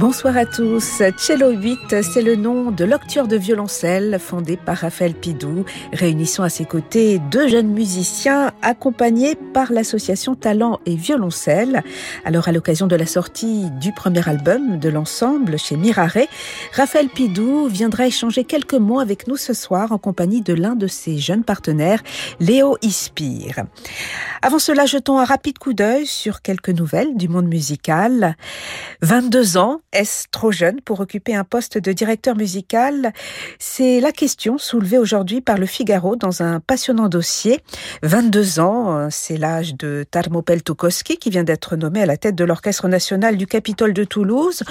Bonsoir à tous. Cello 8, c'est le nom de l'octueur de violoncelle fondé par Raphaël Pidou. Réunissant à ses côtés deux jeunes musiciens accompagnés par l'association Talent et Violoncelle. Alors, à l'occasion de la sortie du premier album de l'ensemble chez Mirare, Raphaël Pidou viendra échanger quelques mots avec nous ce soir en compagnie de l'un de ses jeunes partenaires, Léo Ispire. Avant cela, jetons un rapide coup d'œil sur quelques nouvelles du monde musical. 22 ans, est-ce trop jeune pour occuper un poste de directeur musical? C'est la question soulevée aujourd'hui par le Figaro dans un passionnant dossier. 22 ans, c'est l'âge de Tarmopel Tukoski qui vient d'être nommé à la tête de l'Orchestre national du Capitole de Toulouse.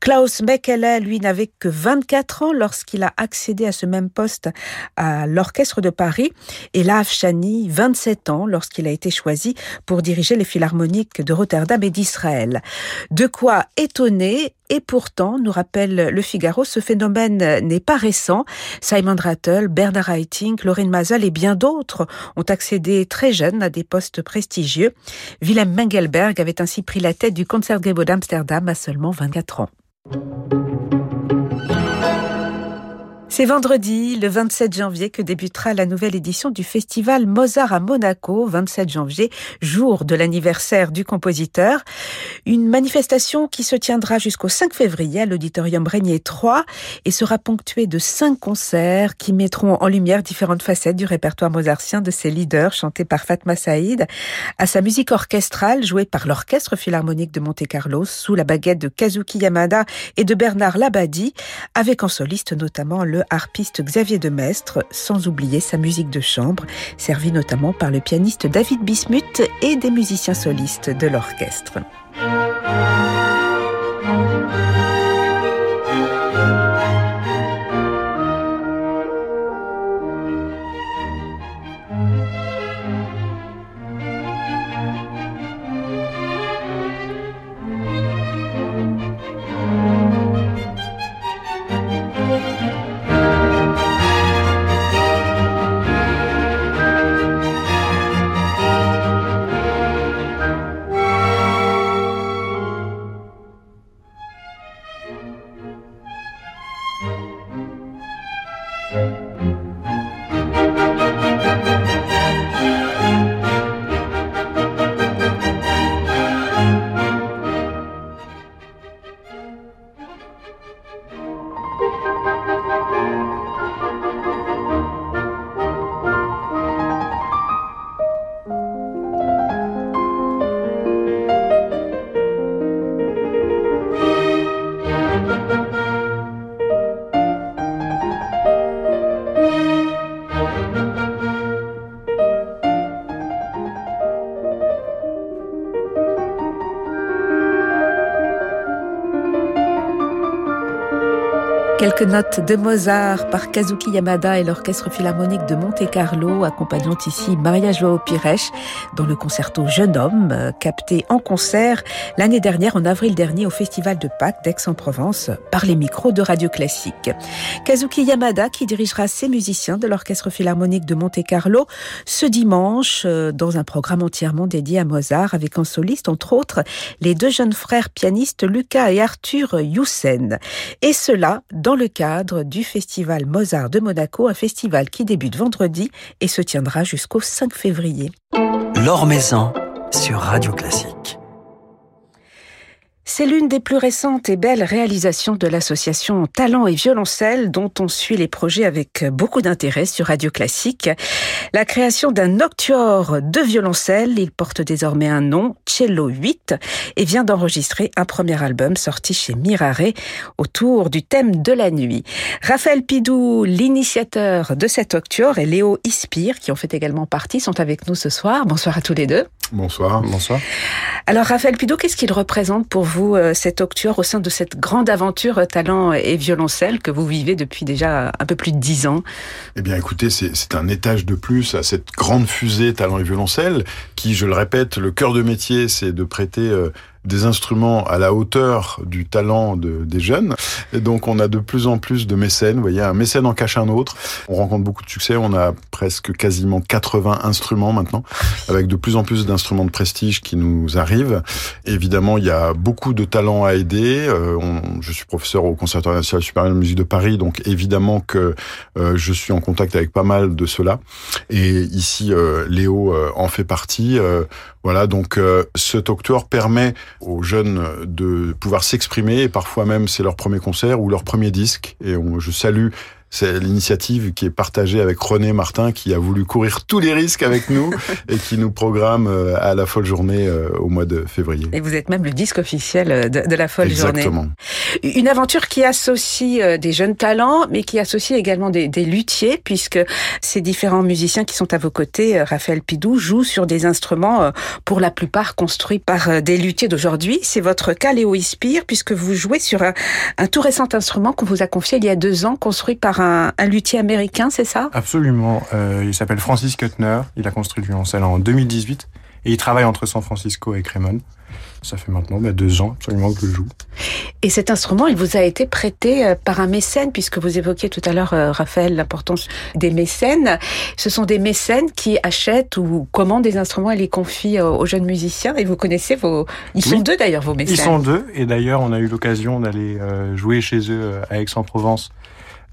Klaus Mekele, lui, n'avait que 24 ans lorsqu'il a accédé à ce même poste à l'Orchestre de Paris. Et Lav Chani, 27 ans lorsqu'il a été choisi pour diriger les philharmoniques de Rotterdam et d'Israël. De quoi étonner et pourtant, nous rappelle le Figaro, ce phénomène n'est pas récent. Simon Rattle, Bernard Haitink, Lorraine Mazel et bien d'autres ont accédé très jeunes à des postes prestigieux. Willem Mengelberg avait ainsi pris la tête du Concertgebouw d'Amsterdam à seulement 24 ans. C'est vendredi, le 27 janvier, que débutera la nouvelle édition du festival Mozart à Monaco, 27 janvier, jour de l'anniversaire du compositeur. Une manifestation qui se tiendra jusqu'au 5 février à l'auditorium Régnier 3 et sera ponctuée de cinq concerts qui mettront en lumière différentes facettes du répertoire mozartien de ses leaders chantés par Fatma Saïd, à sa musique orchestrale jouée par l'Orchestre Philharmonique de Monte-Carlo sous la baguette de Kazuki Yamada et de Bernard Labadie, avec en soliste notamment le harpiste Xavier Demestre, sans oublier sa musique de chambre, servie notamment par le pianiste David Bismuth et des musiciens solistes de l'orchestre. Quelques notes de Mozart par Kazuki Yamada et l'Orchestre Philharmonique de Monte-Carlo, accompagnant ici Maria Joao Pires dans le concerto Jeune homme, euh, capté en concert l'année dernière, en avril dernier, au Festival de Pâques d'Aix-en-Provence par les micros de Radio Classique. Kazuki Yamada qui dirigera ses musiciens de l'Orchestre Philharmonique de Monte-Carlo ce dimanche euh, dans un programme entièrement dédié à Mozart avec en soliste, entre autres, les deux jeunes frères pianistes Lucas et Arthur Youssen. Et cela dans le cadre du Festival Mozart de Monaco, un festival qui débute vendredi et se tiendra jusqu'au 5 février. L'Or Maison sur Radio Classique. C'est l'une des plus récentes et belles réalisations de l'association Talent et Violoncelle dont on suit les projets avec beaucoup d'intérêt sur Radio Classique. La création d'un nocturne de violoncelle, il porte désormais un nom, Cello 8, et vient d'enregistrer un premier album sorti chez Mirare autour du thème de la nuit. Raphaël Pidou, l'initiateur de cet nocturne, et Léo Ispire, qui en fait également partie, sont avec nous ce soir. Bonsoir à tous les deux. Bonsoir. Bonsoir. Alors Raphaël Pidou, qu'est-ce qu'il représente pour vous euh, cet octuor au sein de cette grande aventure euh, talent et violoncelle que vous vivez depuis déjà un peu plus de dix ans. Eh bien écoutez, c'est un étage de plus à cette grande fusée talent et violoncelle qui, je le répète, le cœur de métier, c'est de prêter euh, des instruments à la hauteur du talent de, des jeunes. Et donc on a de plus en plus de mécènes. Vous voyez, un mécène en cache un autre. On rencontre beaucoup de succès. On a presque quasiment 80 instruments maintenant, avec de plus en plus d'instruments de prestige qui nous arrivent. Évidemment, il y a beaucoup de talents à aider. Euh, je suis professeur au Conservatoire national supérieur de musique de Paris, donc évidemment que euh, je suis en contact avec pas mal de ceux-là. Et ici, euh, Léo en fait partie. Voilà, donc ce talk tour permet aux jeunes de pouvoir s'exprimer et parfois même c'est leur premier concert ou leur premier disque. Et je salue c'est l'initiative qui est partagée avec René Martin qui a voulu courir tous les risques avec nous et qui nous programme euh, à la folle journée euh, au mois de février. Et vous êtes même le disque officiel euh, de, la folle journée. Exactement. Une aventure qui associe des jeunes talents, mais qui associe également des, des, luthiers, puisque ces différents musiciens qui sont à vos côtés, Raphaël Pidou, jouent sur des instruments pour la plupart construits par des luthiers d'aujourd'hui. C'est votre cas, Léo Ispire, puisque vous jouez sur un, un tout récent instrument qu'on vous a confié il y a deux ans, construit par un, luthier américain, c'est ça? Absolument. Euh, il s'appelle Francis Kuttner. Il a construit le violoncelle en 2018 et il travaille entre San Francisco et Crémone. Ça fait maintenant bah, deux ans absolument que je joue. Et cet instrument, il vous a été prêté euh, par un mécène, puisque vous évoquiez tout à l'heure, euh, Raphaël, l'importance des mécènes. Ce sont des mécènes qui achètent ou commandent des instruments et les confient aux jeunes musiciens. Et vous connaissez vos... Ils sont deux d'ailleurs, vos mécènes. Ils sont deux. Et d'ailleurs, on a eu l'occasion d'aller jouer chez eux à Aix-en-Provence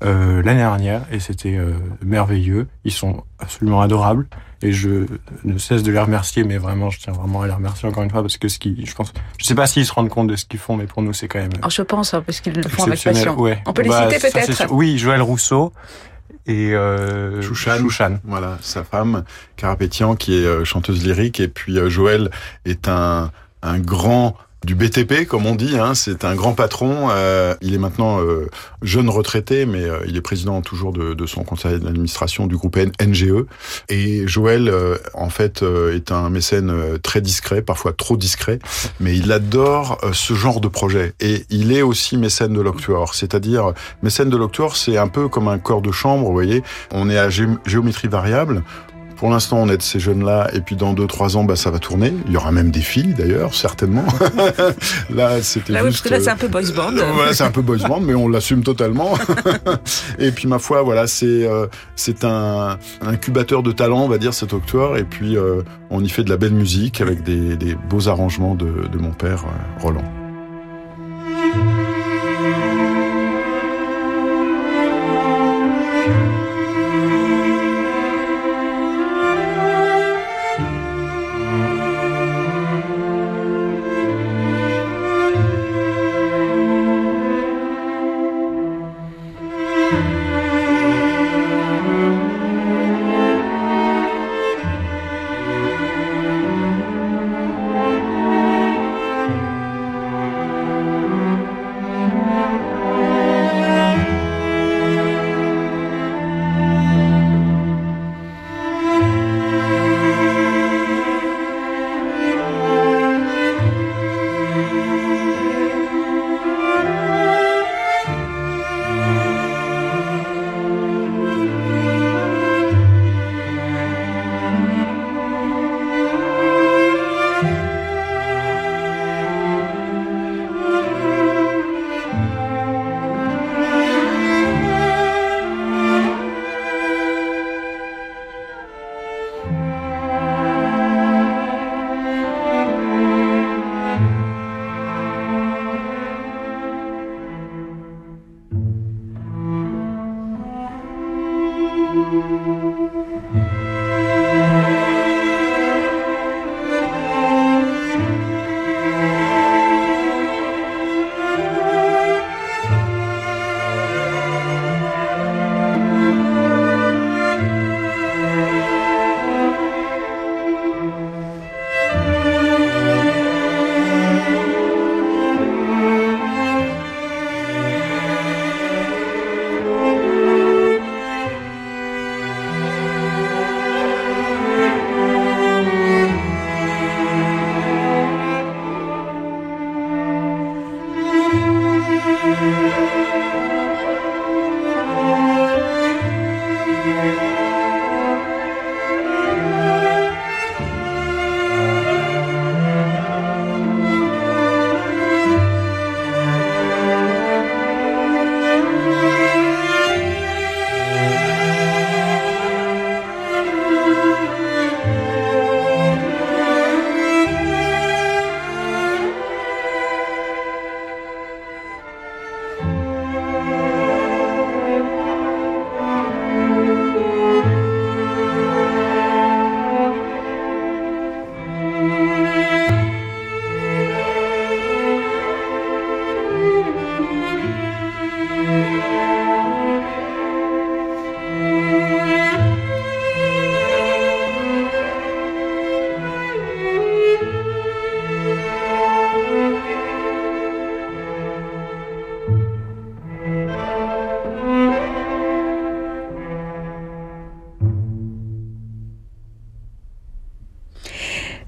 euh, l'année dernière et c'était euh, merveilleux. Ils sont absolument adorables et je ne cesse de les remercier, mais vraiment, je tiens vraiment à les remercier encore une fois parce que ce qui, je pense, je sais pas s'ils se rendent compte de ce qu'ils font, mais pour nous, c'est quand même. Alors je pense hein, parce qu'ils le font avec passion. On peut les bah, citer peut-être. Oui, Joël Rousseau et euh, Chouchan. Voilà, sa femme, Carapétian, qui est euh, chanteuse lyrique, et puis Joël est un un grand du BTP, comme on dit. Hein. C'est un grand patron. Euh, il est maintenant euh, jeune retraité, mais euh, il est président toujours de, de son conseil d'administration du groupe NGE. Et Joël, en fait, est un mécène très discret, parfois trop discret, mais il adore ce genre de projet. Et il est aussi mécène de l'Octuor. C'est-à-dire, mécène de l'Octuor, c'est un peu comme un corps de chambre, vous voyez. On est à géométrie variable. Pour l'instant, on aide ces jeunes-là, et puis dans deux, trois ans, bah, ça va tourner. Il y aura même des filles, d'ailleurs, certainement. là, c'était là, juste... là, c'est un peu boys band. voilà, c'est un peu boys band, mais on l'assume totalement. et puis, ma foi, voilà, c'est euh, c'est un incubateur de talent, on va dire, cet octoire. Et puis, euh, on y fait de la belle musique avec des, des beaux arrangements de, de mon père, euh, Roland.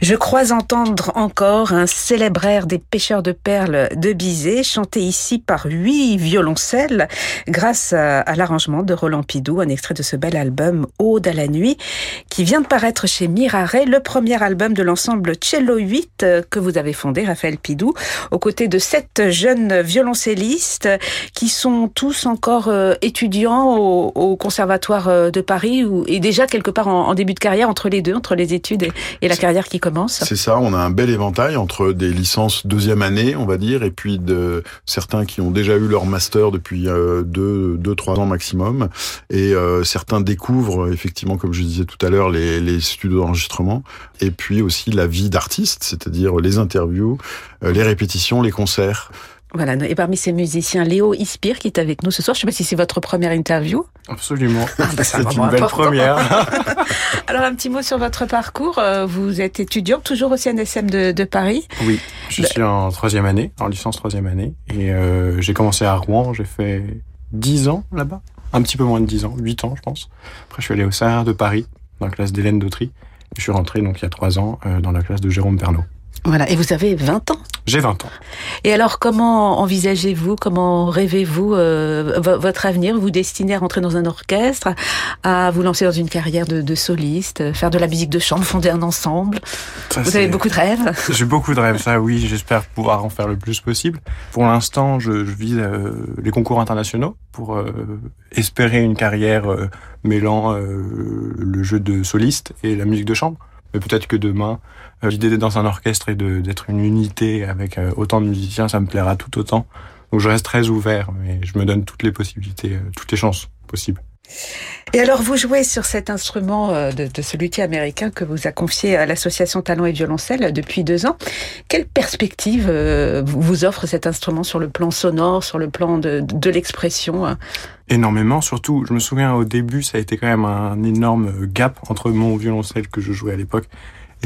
Je crois entendre encore un célèbre air des pêcheurs de perles de Bizet, chanté ici par huit violoncelles, grâce à, l'arrangement de Roland Pidou, un extrait de ce bel album Ode à la nuit, qui vient de paraître chez Mirare, le premier album de l'ensemble Cello 8 que vous avez fondé, Raphaël Pidou, aux côtés de sept jeunes violoncellistes qui sont tous encore euh, étudiants au, Conservatoire euh, de Paris ou, et déjà quelque part en, début de carrière entre les deux, entre les études et, et la carrière qui c'est ça, on a un bel éventail entre des licences deuxième année, on va dire, et puis de certains qui ont déjà eu leur master depuis euh, deux, deux, trois ans maximum, et euh, certains découvrent effectivement, comme je disais tout à l'heure, les, les studios d'enregistrement, et puis aussi la vie d'artiste, c'est-à-dire les interviews, euh, les répétitions, les concerts. Voilà, et parmi ces musiciens, Léo Ispire qui est avec nous ce soir. Je ne sais pas si c'est votre première interview. Absolument. Ah, bah, c'est une belle première. Alors un petit mot sur votre parcours. Euh, vous êtes étudiant toujours au CNSM de, de Paris. Oui, je suis en troisième année, en licence troisième année, et euh, j'ai commencé à Rouen. J'ai fait dix ans là-bas, un petit peu moins de dix ans, huit ans je pense. Après je suis allé au CERN de Paris, dans la classe d'Hélène Dautry. Je suis rentré donc il y a trois ans euh, dans la classe de Jérôme Pernaud. Voilà, et vous avez 20 ans J'ai 20 ans. Et alors, comment envisagez-vous, comment rêvez-vous euh, votre avenir? Vous destinez à rentrer dans un orchestre, à vous lancer dans une carrière de, soliste, faire de la musique de chambre, fonder un ensemble? Vous avez beaucoup de rêves? J'ai beaucoup de rêves, ça oui, j'espère pouvoir en faire le plus possible. Pour l'instant, je, je vise euh, les concours internationaux pour euh, espérer une carrière mêlant le jeu de soliste et la musique de chambre. Mais peut-être que demain, euh, l'idée d'être dans un orchestre et d'être une unité avec euh, autant de musiciens, ça me plaira tout autant. Donc je reste très ouvert, mais je me donne toutes les possibilités, euh, toutes les chances possibles. Et alors, vous jouez sur cet instrument de, de ce luthier américain que vous a confié à l'association Talent et Violoncelle depuis deux ans. Quelle perspective vous offre cet instrument sur le plan sonore, sur le plan de, de l'expression hein? Énormément, surtout, je me souviens au début, ça a été quand même un énorme gap entre mon violoncelle que je jouais à l'époque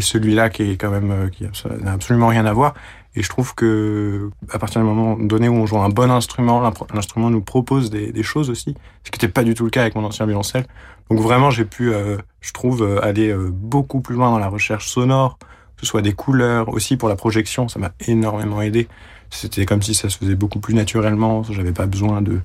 et celui-là qui est quand même euh, qui n'a absolument rien à voir. Et je trouve que à partir du moment donné où on joue un bon instrument, l'instrument nous propose des, choses aussi, ce qui n'était pas du tout le cas avec mon ancien violoncelle. Donc vraiment, j'ai pu, euh, je trouve, euh, aller beaucoup plus loin dans la recherche sonore, que ce soit des couleurs, aussi pour la projection, ça m'a énormément aidé. C'était comme si ça se faisait beaucoup plus naturellement, j'avais pas besoin de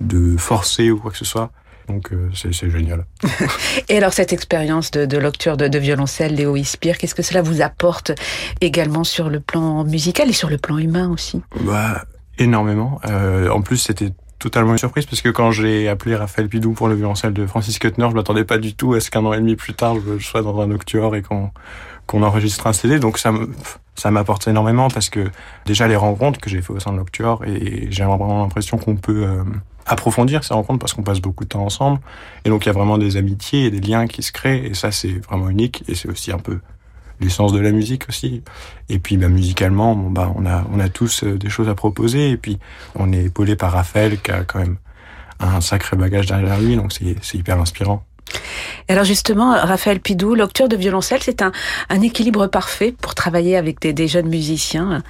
de forcer ou quoi que ce soit. Donc euh, c'est génial. Et alors cette expérience de, de lecture de, de, violoncelle, Léo Ispire, qu'est-ce que cela vous apporte également sur le plan musical et sur le plan humain aussi? Bah, Énormément. Euh, en plus c'était totalement une surprise parce que quand j'ai appelé Raphaël Pidou pour le violoncelle de Francis Kuttner, je m'attendais pas du tout à ce qu'un an et demi plus tard je sois dans un octuor et qu'on enregistre un CD. Donc ça ça m'apporte énormément parce que déjà les rencontres que j'ai fait au sein de l'octuor et j'ai vraiment l'impression qu'on peut euh, approfondir ces rencontres parce qu'on passe beaucoup de temps ensemble. Et donc il y a vraiment des amitiés et des liens qui se créent et ça c'est vraiment unique et c'est aussi un peu l'essence de la musique aussi. Et puis bah, musicalement, bon, bah, on, a, on a tous euh, des choses à proposer et puis on est épaulé par Raphaël qui a quand même un sacré bagage derrière lui, donc c'est hyper inspirant. Alors justement, Raphaël Pidou, l'octueur de violoncelle, c'est un, un, équilibre parfait pour travailler avec des, des jeunes musiciens?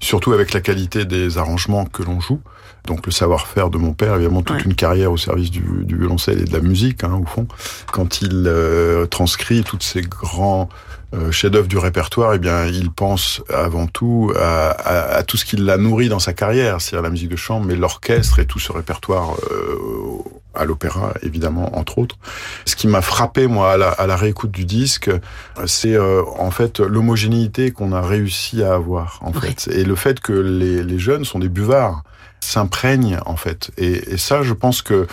Surtout avec la qualité des arrangements que l'on joue. Donc le savoir-faire de mon père, évidemment toute une carrière au service du, du, violoncelle et de la musique, hein, au fond. Quand il euh, transcrit tous ces grands euh, chefs-d'œuvre du répertoire, eh bien, il pense avant tout à, à, à tout ce qui l'a nourri dans sa carrière, c'est-à-dire la musique de chambre, mais l'orchestre et tout ce répertoire euh, à l'opéra, évidemment, entre autres. Ce qui m'a frappé, moi, à la, à la, réécoute du disque, c'est euh, en fait l'homogénéité qu'on a réussi à avoir, en fait, et le fait que les, les jeunes sont des buvards s'imprègne en fait. Et, et, ça, je pense que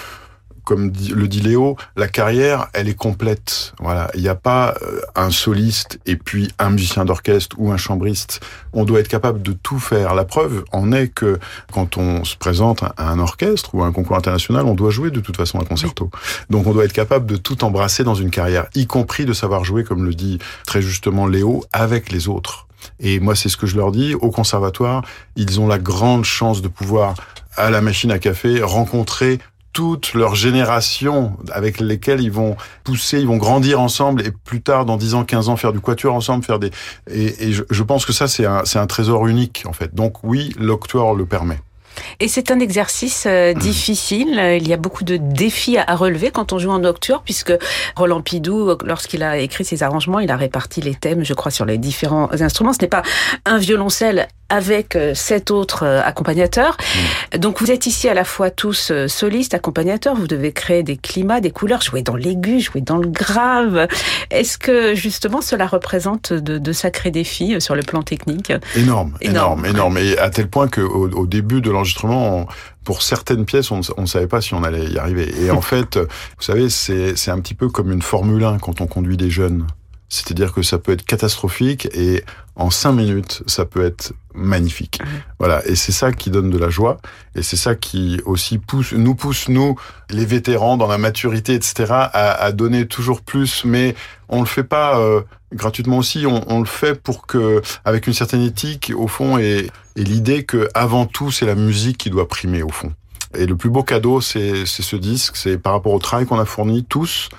comme le dit Léo, la carrière, elle est complète. Voilà, il n'y a pas euh, un soliste et puis un musicien d'orchestre ou un chambriste. On doit être capable de tout faire. La preuve en est que quand on se présente à un orchestre ou à un concours international, on doit jouer de toute façon un concerto. Donc on doit être capable de tout embrasser dans une carrière, y compris de savoir jouer, comme le dit très justement Léo, avec les autres. Et moi, c'est ce que je leur dis. Au conservatoire, ils ont la grande chance de pouvoir, à la machine à café, rencontrer toute leur génération avec lesquelles ils vont pousser, ils vont grandir ensemble et plus tard, dans 10 ans, 15 ans, faire du quatuor ensemble, faire des... Et, je, pense que ça, c'est un, un trésor unique, en fait. Donc oui, l'octoire le permet. Et c'est un exercice euh, difficile. Il y a beaucoup de défis à relever quand on joue en nocturne, puisque Roland Pidou, lorsqu'il a écrit ses arrangements, il a réparti les thèmes, je crois, sur les différents instruments. Ce n'est pas un violoncelle avec euh, sept autres euh, accompagnateurs. Mmh. Donc vous êtes ici à la fois tous solistes, accompagnateurs, vous devez créer des climats, des couleurs, jouer dans l'aigu, jouer dans le grave. Est-ce que justement cela représente de, de, sacrés défis sur le plan technique? Énorme, énorme, énorme. Et à tel point qu'au au début de l'enregistrement, pour certaines pièces, on ne savait pas si on allait y arriver. Et en fait, vous savez, c'est un petit peu comme une Formule 1 quand on conduit des jeunes. C'est-à-dire que ça peut être catastrophique et en cinq minutes, ça peut être magnifique. Voilà. Et c'est ça qui donne de la joie. Et c'est ça qui aussi pousse, nous pousse, nous, les vétérans, dans la maturité, etc., à, à donner toujours plus. Mais on le fait pas euh, gratuitement aussi. On, on, le fait pour que, avec une certaine éthique, au fond, et, et l'idée que, avant tout, c'est la musique qui doit primer, au fond. Et le plus beau cadeau, c'est ce disque, c'est par rapport au travail qu'on a fourni tous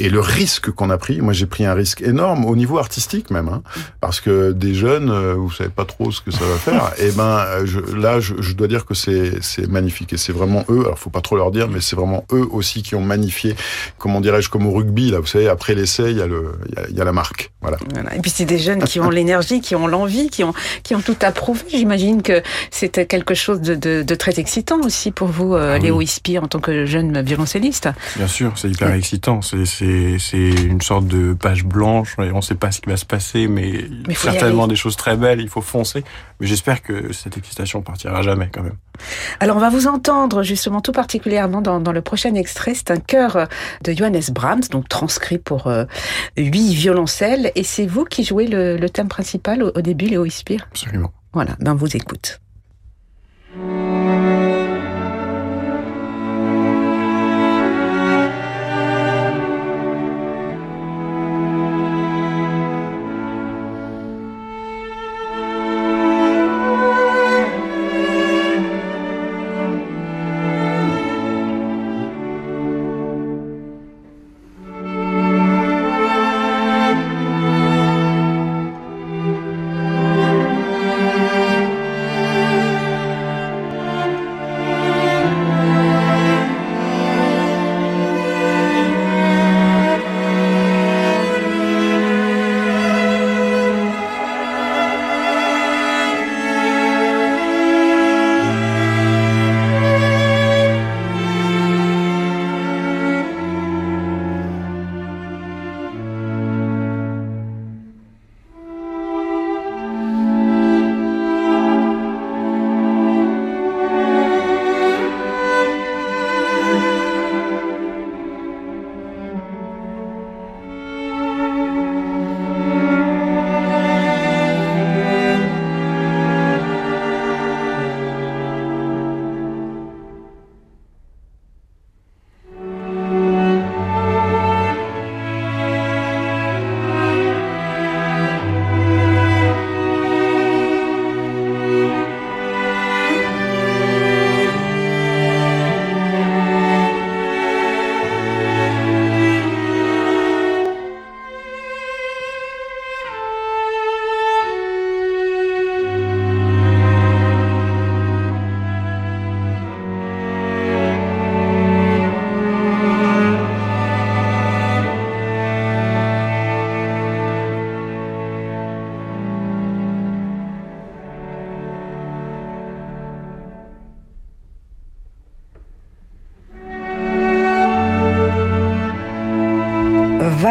et le risque qu'on a pris. Moi, j'ai pris un risque énorme au niveau artistique même, hein, parce que des jeunes, euh, vous savez pas trop ce que ça va faire. et eh ben euh, je, là, je, je, dois dire que c'est magnifique et c'est vraiment eux. Alors, faut pas trop leur dire, mais c'est vraiment eux aussi qui ont magnifié, comment dirais-je, comme au rugby là. Vous savez, après l'essai, il y a le, il y a, il y a la marque. Voilà. voilà. Et puis c'est des jeunes qui ont l'énergie, qui ont l'envie, qui ont qui ont tout approuvé. J'imagine que c'était quelque chose de, de, de très excitant aussi pour vous, euh, ah Léo Ispire, en tant que jeune violoncelliste Bien sûr, c'est hyper excitant. C'est une sorte de page blanche et on ne sait pas ce qui va se passer, mais, mais certainement des choses très belles. Il faut foncer. Mais j'espère que cette excitation partira jamais quand même. Alors on va vous entendre justement tout particulièrement dans, dans le prochain extrait. C'est un chœur de Johannes Brahms, donc transcrit pour euh, huit violoncelles. Et c'est vous qui jouez le, le thème principal au, au début, Léo Ispire Absolument. Voilà, ben on vous écoute.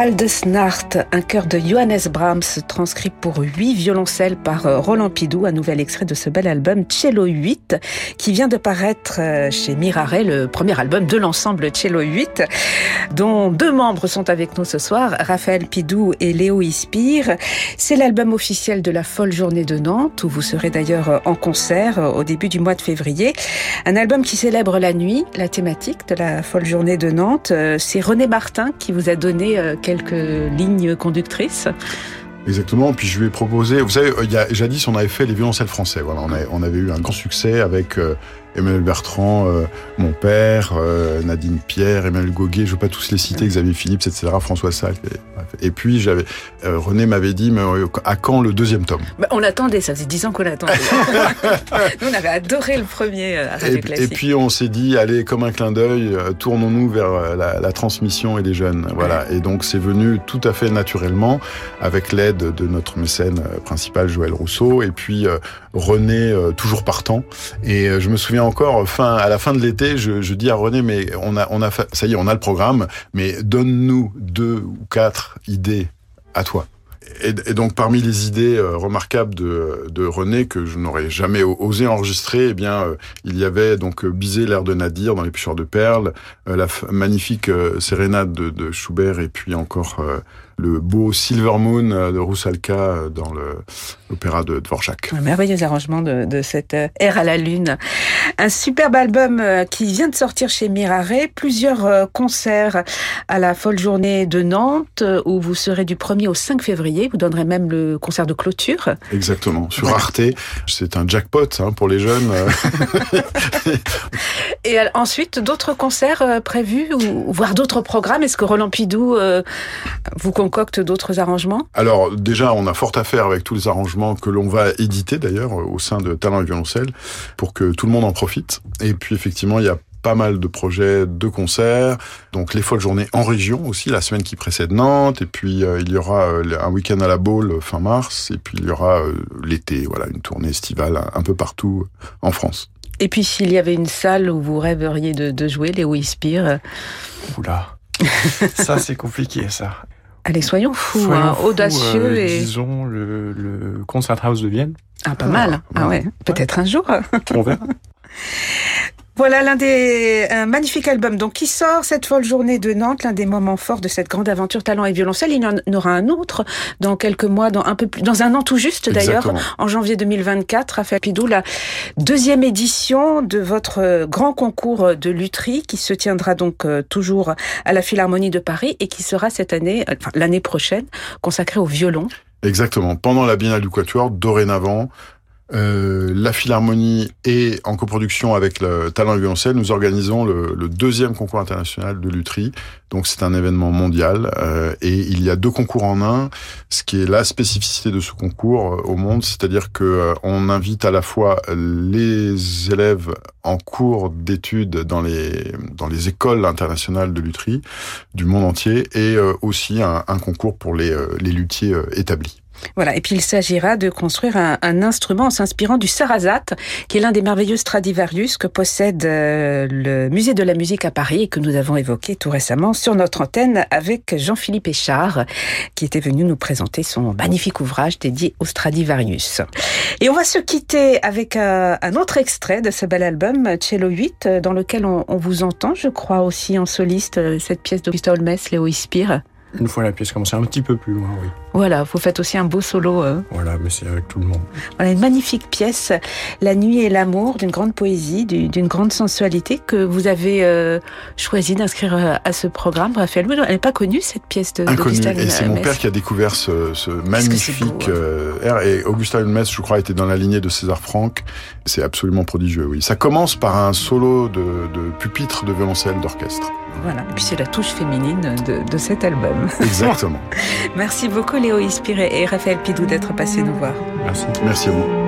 Snart, un chœur de Johannes Brahms transcrit pour huit violoncelles par euh, Roland Pidou, un nouvel extrait de ce bel album Cello 8 qui vient de paraître euh, chez Mirare, le premier album de l'ensemble Cello 8 dont deux membres sont avec nous ce soir, Raphaël Pidou et Léo Ispire. C'est l'album officiel de la Folle Journée de Nantes où vous serez d'ailleurs en concert au début du mois de février. Un album qui célèbre la nuit, la thématique de la Folle Journée de Nantes. Euh, c'est René Martin qui vous a donné quelques lignes conductrices. Exactement. Puis je lui ai proposé. Vous savez, a, jadis, on avait fait les violoncelles français. Voilà, on, on avait eu un grand succès avec euh, Emmanuel Bertrand, mon père, Nadine Pierre, Emmanuel Goguet, je veux pas tous les citer, Xavier Philippe, etc., François Sac. Et, puis j'avais René m'avait dit mais à quand le deuxième tome? Bah, On l'attendait, ça faisait dix ans qu'on l'attendait. Nous on avait adoré le premier à Radio et, et puis on s'est dit allez comme un clin d'œil, tournons-nous vers la, la, transmission et les jeunes. Voilà. Et donc c'est venu tout à fait naturellement avec l'aide de notre mécène principal Joël Rousseau et puis René toujours partant. Et je me souviens encore à la fin de l'été, je, dis à René mais on a ça y est on a le programme, mais donne-nous deux ou quatre idées à toi. Et, donc parmi les idées euh, remarquables de, René que je n'aurais jamais osé enregistrer, eh bien euh, il y avait donc euh, Bizet l'air de Nadir dans Les Pêcheurs de perles, la magnifique sérénade de, de, Schubert et puis encore le beau Silver Moon euh, de Roussalka euh, dans l'opéra de Dvorak. Un merveilleux arrangement de, de cette euh, ère à la lune. Un superbe album qui vient de sortir chez Mirare, plusieurs concerts à la folle journée de Nantes où vous serez du 1er au 5 février. Vous donnerez même le concert de clôture. Exactement, sur Arte. C'est un jackpot hein, pour les jeunes. Et ensuite, d'autres concerts prévus ou voire d'autres programmes Est-ce que Roland Pidou vous concocte d'autres arrangements? Alors déjà, on a fort à faire avec tous les arrangements que l'on va éditer d'ailleurs au sein de Talent et Violoncelle pour que tout le monde en profite. Et puis effectivement, il y a pas mal de projets de concerts, donc les folles journées en région aussi, la semaine qui précède Nantes, et puis euh, il y aura euh, un week-end à la Baule euh, fin mars, et puis il y aura l'été, voilà, une tournée estivale un, peu partout en France. Et puis s'il y avait une salle où vous rêveriez de, de jouer, les Wispire Oula, ça c'est compliqué ça. Allez, soyons fous, hein, audacieux euh, et... Disons le, le Concerthaus de Vienne. Ah, pas mal. Ah ouais, peut-être un jour. On verra. Voilà l'un des un magnifique album donc qui sort cette folle journée de Nantes, l'un des moments forts de cette grande aventure talent et violoncelle. Il y en aura un autre dans quelques mois, dans un peu plus, dans un an tout juste d'ailleurs, en janvier 2024. Raphaël Pidou, la deuxième édition de votre grand concours de lutherie qui se tiendra donc euh, toujours à la Philharmonie de Paris et qui sera cette année, enfin, l'année prochaine, consacrée au violon. Exactement. Pendant la Biennale du Quatuor, dorénavant, euh, la Philharmonie et en coproduction avec le Talent Violoncelle, nous organisons le, le, deuxième concours international de lutherie. Donc c'est un événement mondial euh, et il y a deux concours en un, ce qui est la spécificité de ce concours euh, au monde, c'est-à-dire que euh, on invite à la fois les élèves en cours d'études dans les dans les écoles internationales de lutherie du monde entier et aussi un, un concours pour les, les luthiers établis. Voilà, et puis il s'agira de construire un, instrument en s'inspirant du Sarasate, qui est l'un des merveilleux Stradivarius que possède euh, le Musée de la musique à Paris et que nous avons évoqué tout récemment sur notre antenne avec Jean-Philippe Échard, qui était venu nous présenter son magnifique ouvrage dédié au Stradivarius. Et on va se quitter avec euh, un autre extrait de ce bel album, Cello 8, dans lequel on, vous entend, je crois aussi en soliste, euh, cette pièce d'Augusta Holmes, Léo Ispire. Une fois la pièce commencée un petit peu plus loin, oui. Voilà, vous faites aussi un beau solo. Euh. Voilà, mais c'est avec tout le monde. Voilà, une magnifique pièce, La nuit et l'amour, d'une grande poésie, d'une grande sensualité que vous avez euh, choisi d'inscrire euh, à ce programme. Raphaël, elle n'est pas connue cette pièce de Inconnue, et c'est mon père qui a découvert ce, ce magnifique air. Et Augustin Hulmes, je crois, était dans la lignée de César Franck. C'est absolument prodigieux, oui. Ça commence par un solo de, de pupitre de violoncelle d'orchestre. Voilà, et puis c'est la touche féminine de, de cet album. Exactement. Merci beaucoup Léo Ispiré et Raphaël Pidou d'être passés nous voir. Merci. Merci à vous.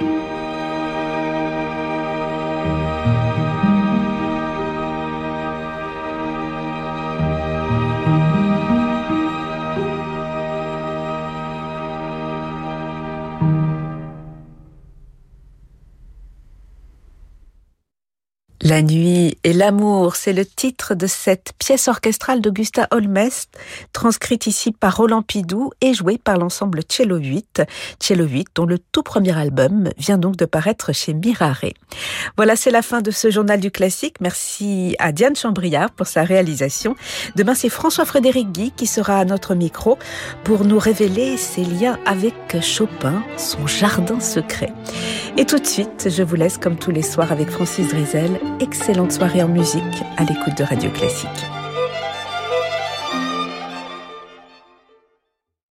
Bye. La nuit et l'amour, c'est le titre de cette pièce orchestrale d'Augusta Holmest, transcrite ici par Roland Pidou et jouée par l'ensemble Cello 8, Cello 8 dont le tout premier album vient donc de paraître chez Mirare. Voilà, c'est la fin de ce journal du classique. Merci à Diane Chambriard pour sa réalisation. Demain, c'est François-Frédéric Guy qui sera à notre micro pour nous révéler ses liens avec Chopin, son jardin secret. Et tout de suite, je vous laisse comme tous les soirs avec Francis Drizel excellente soirée en musique à l'écoute de Radio Classique.